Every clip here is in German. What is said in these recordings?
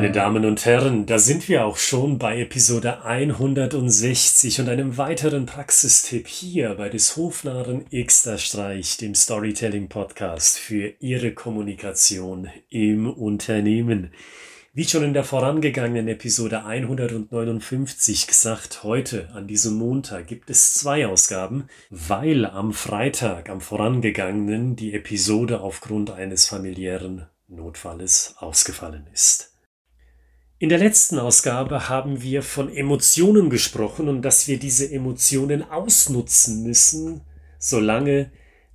Meine Damen und Herren, da sind wir auch schon bei Episode 160 und einem weiteren Praxistipp hier bei des Hofnarren Streich, dem Storytelling Podcast für Ihre Kommunikation im Unternehmen. Wie schon in der vorangegangenen Episode 159 gesagt, heute an diesem Montag gibt es zwei Ausgaben, weil am Freitag, am vorangegangenen, die Episode aufgrund eines familiären Notfalles ausgefallen ist. In der letzten Ausgabe haben wir von Emotionen gesprochen und dass wir diese Emotionen ausnutzen müssen, solange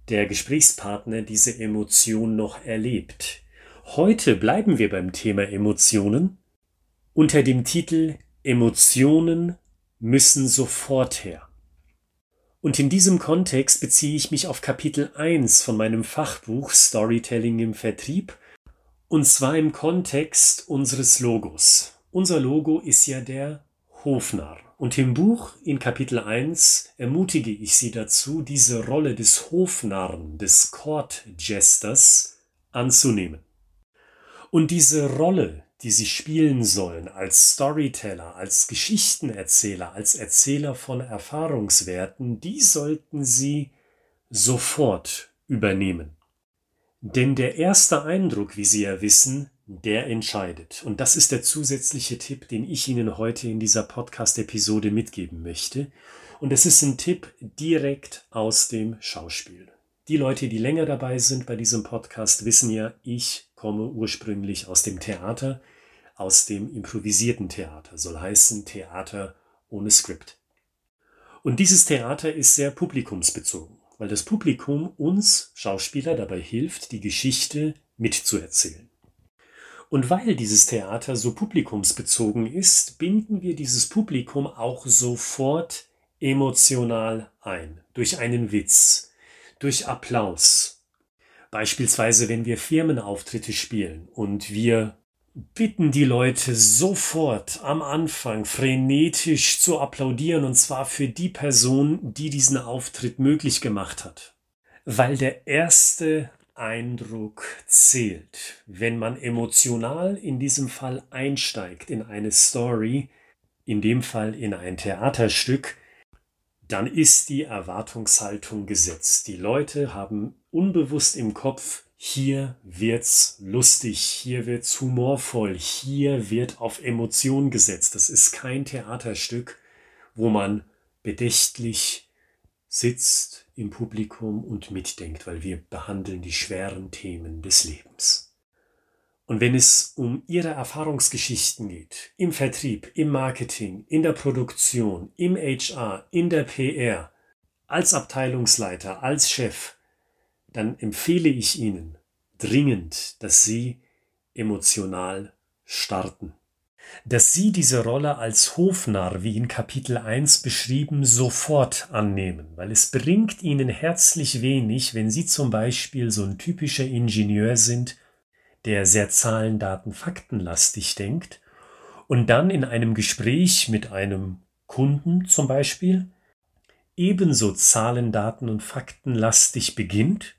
der Gesprächspartner diese Emotion noch erlebt. Heute bleiben wir beim Thema Emotionen unter dem Titel Emotionen müssen sofort her. Und in diesem Kontext beziehe ich mich auf Kapitel 1 von meinem Fachbuch Storytelling im Vertrieb und zwar im Kontext unseres Logos. Unser Logo ist ja der Hofnarr. Und im Buch in Kapitel 1 ermutige ich Sie dazu, diese Rolle des Hofnarren, des Court-Jesters anzunehmen. Und diese Rolle, die Sie spielen sollen als Storyteller, als Geschichtenerzähler, als Erzähler von Erfahrungswerten, die sollten Sie sofort übernehmen. Denn der erste Eindruck, wie Sie ja wissen, der entscheidet. Und das ist der zusätzliche Tipp, den ich Ihnen heute in dieser Podcast-Episode mitgeben möchte. Und es ist ein Tipp direkt aus dem Schauspiel. Die Leute, die länger dabei sind bei diesem Podcast, wissen ja, ich komme ursprünglich aus dem Theater, aus dem improvisierten Theater, soll heißen Theater ohne Skript. Und dieses Theater ist sehr publikumsbezogen weil das Publikum uns Schauspieler dabei hilft, die Geschichte mitzuerzählen. Und weil dieses Theater so publikumsbezogen ist, binden wir dieses Publikum auch sofort emotional ein, durch einen Witz, durch Applaus. Beispielsweise, wenn wir Firmenauftritte spielen und wir bitten die Leute sofort am Anfang frenetisch zu applaudieren und zwar für die Person, die diesen Auftritt möglich gemacht hat. Weil der erste Eindruck zählt. Wenn man emotional in diesem Fall einsteigt in eine Story, in dem Fall in ein Theaterstück, dann ist die Erwartungshaltung gesetzt. Die Leute haben unbewusst im Kopf, hier wird's lustig, hier wird's humorvoll, hier wird auf Emotion gesetzt. Das ist kein Theaterstück, wo man bedächtlich sitzt im Publikum und mitdenkt, weil wir behandeln die schweren Themen des Lebens. Und wenn es um Ihre Erfahrungsgeschichten geht, im Vertrieb, im Marketing, in der Produktion, im HR, in der PR, als Abteilungsleiter, als Chef, dann empfehle ich Ihnen dringend, dass Sie emotional starten. Dass Sie diese Rolle als Hofnarr, wie in Kapitel 1 beschrieben, sofort annehmen, weil es bringt Ihnen herzlich wenig, wenn Sie zum Beispiel so ein typischer Ingenieur sind, der sehr Zahlen, Daten, Faktenlastig denkt und dann in einem Gespräch mit einem Kunden zum Beispiel ebenso Zahlen, Daten und Faktenlastig beginnt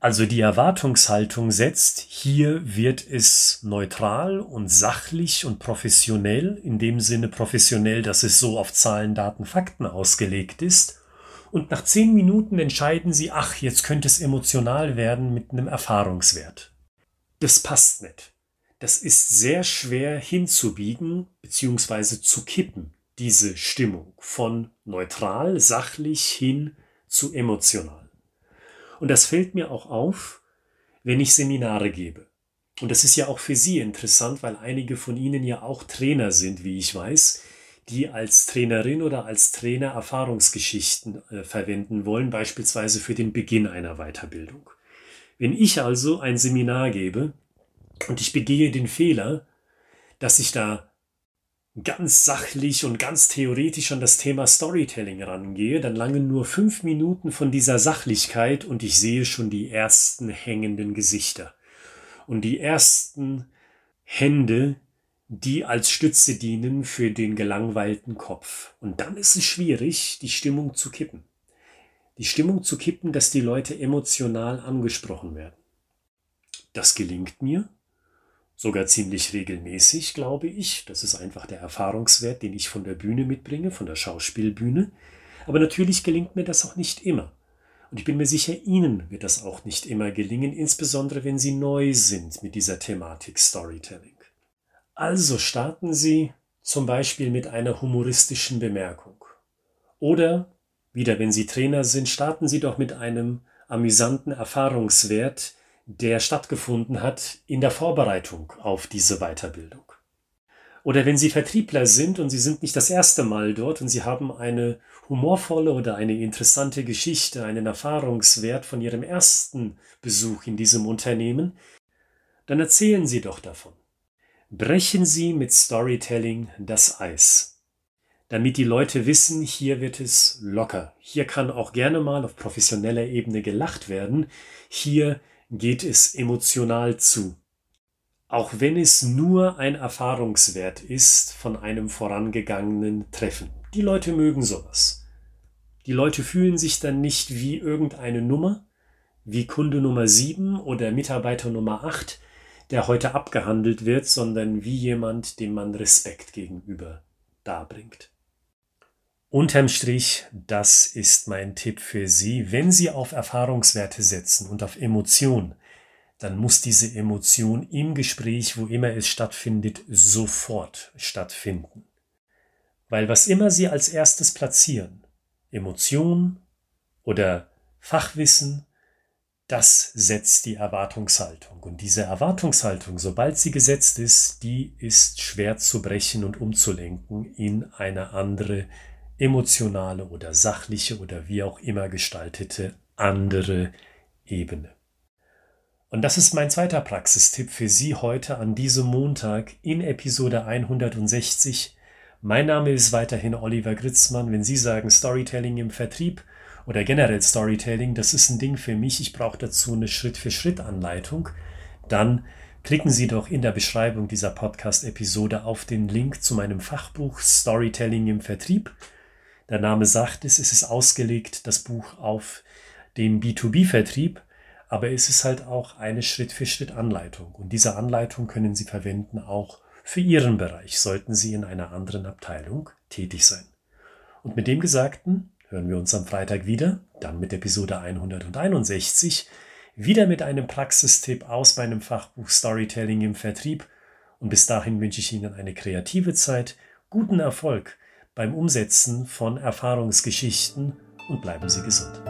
also die Erwartungshaltung setzt, hier wird es neutral und sachlich und professionell, in dem Sinne professionell, dass es so auf Zahlen, Daten, Fakten ausgelegt ist. Und nach zehn Minuten entscheiden sie, ach, jetzt könnte es emotional werden mit einem Erfahrungswert. Das passt nicht. Das ist sehr schwer hinzubiegen bzw. zu kippen, diese Stimmung von neutral, sachlich hin zu emotional. Und das fällt mir auch auf, wenn ich Seminare gebe. Und das ist ja auch für Sie interessant, weil einige von Ihnen ja auch Trainer sind, wie ich weiß, die als Trainerin oder als Trainer Erfahrungsgeschichten äh, verwenden wollen, beispielsweise für den Beginn einer Weiterbildung. Wenn ich also ein Seminar gebe und ich begehe den Fehler, dass ich da ganz sachlich und ganz theoretisch an das Thema Storytelling rangehe, dann langen nur fünf Minuten von dieser Sachlichkeit und ich sehe schon die ersten hängenden Gesichter und die ersten Hände, die als Stütze dienen für den gelangweilten Kopf. Und dann ist es schwierig, die Stimmung zu kippen. Die Stimmung zu kippen, dass die Leute emotional angesprochen werden. Das gelingt mir, Sogar ziemlich regelmäßig, glaube ich. Das ist einfach der Erfahrungswert, den ich von der Bühne mitbringe, von der Schauspielbühne. Aber natürlich gelingt mir das auch nicht immer. Und ich bin mir sicher, Ihnen wird das auch nicht immer gelingen, insbesondere wenn Sie neu sind mit dieser Thematik Storytelling. Also starten Sie zum Beispiel mit einer humoristischen Bemerkung. Oder, wieder wenn Sie Trainer sind, starten Sie doch mit einem amüsanten Erfahrungswert, der stattgefunden hat in der Vorbereitung auf diese Weiterbildung. Oder wenn Sie Vertriebler sind und Sie sind nicht das erste Mal dort und Sie haben eine humorvolle oder eine interessante Geschichte, einen Erfahrungswert von Ihrem ersten Besuch in diesem Unternehmen, dann erzählen Sie doch davon. Brechen Sie mit Storytelling das Eis. Damit die Leute wissen, hier wird es locker. Hier kann auch gerne mal auf professioneller Ebene gelacht werden. Hier geht es emotional zu. Auch wenn es nur ein Erfahrungswert ist von einem vorangegangenen Treffen. Die Leute mögen sowas. Die Leute fühlen sich dann nicht wie irgendeine Nummer, wie Kunde Nummer 7 oder Mitarbeiter Nummer 8, der heute abgehandelt wird, sondern wie jemand, dem man Respekt gegenüber darbringt. Unterm Strich, das ist mein Tipp für Sie. Wenn Sie auf Erfahrungswerte setzen und auf Emotion, dann muss diese Emotion im Gespräch, wo immer es stattfindet, sofort stattfinden. Weil was immer Sie als erstes platzieren, Emotion oder Fachwissen, das setzt die Erwartungshaltung. Und diese Erwartungshaltung, sobald sie gesetzt ist, die ist schwer zu brechen und umzulenken in eine andere emotionale oder sachliche oder wie auch immer gestaltete andere Ebene. Und das ist mein zweiter Praxistipp für Sie heute an diesem Montag in Episode 160. Mein Name ist weiterhin Oliver Gritzmann. Wenn Sie sagen Storytelling im Vertrieb oder generell Storytelling, das ist ein Ding für mich, ich brauche dazu eine Schritt-für-Schritt-Anleitung, dann klicken Sie doch in der Beschreibung dieser Podcast-Episode auf den Link zu meinem Fachbuch Storytelling im Vertrieb der Name sagt es, es ist ausgelegt, das Buch auf den B2B-Vertrieb, aber es ist halt auch eine Schritt-für-Schritt-Anleitung. Und diese Anleitung können Sie verwenden auch für Ihren Bereich, sollten Sie in einer anderen Abteilung tätig sein. Und mit dem Gesagten hören wir uns am Freitag wieder, dann mit Episode 161, wieder mit einem Praxistipp aus meinem Fachbuch Storytelling im Vertrieb. Und bis dahin wünsche ich Ihnen eine kreative Zeit, guten Erfolg beim Umsetzen von Erfahrungsgeschichten und bleiben Sie gesund.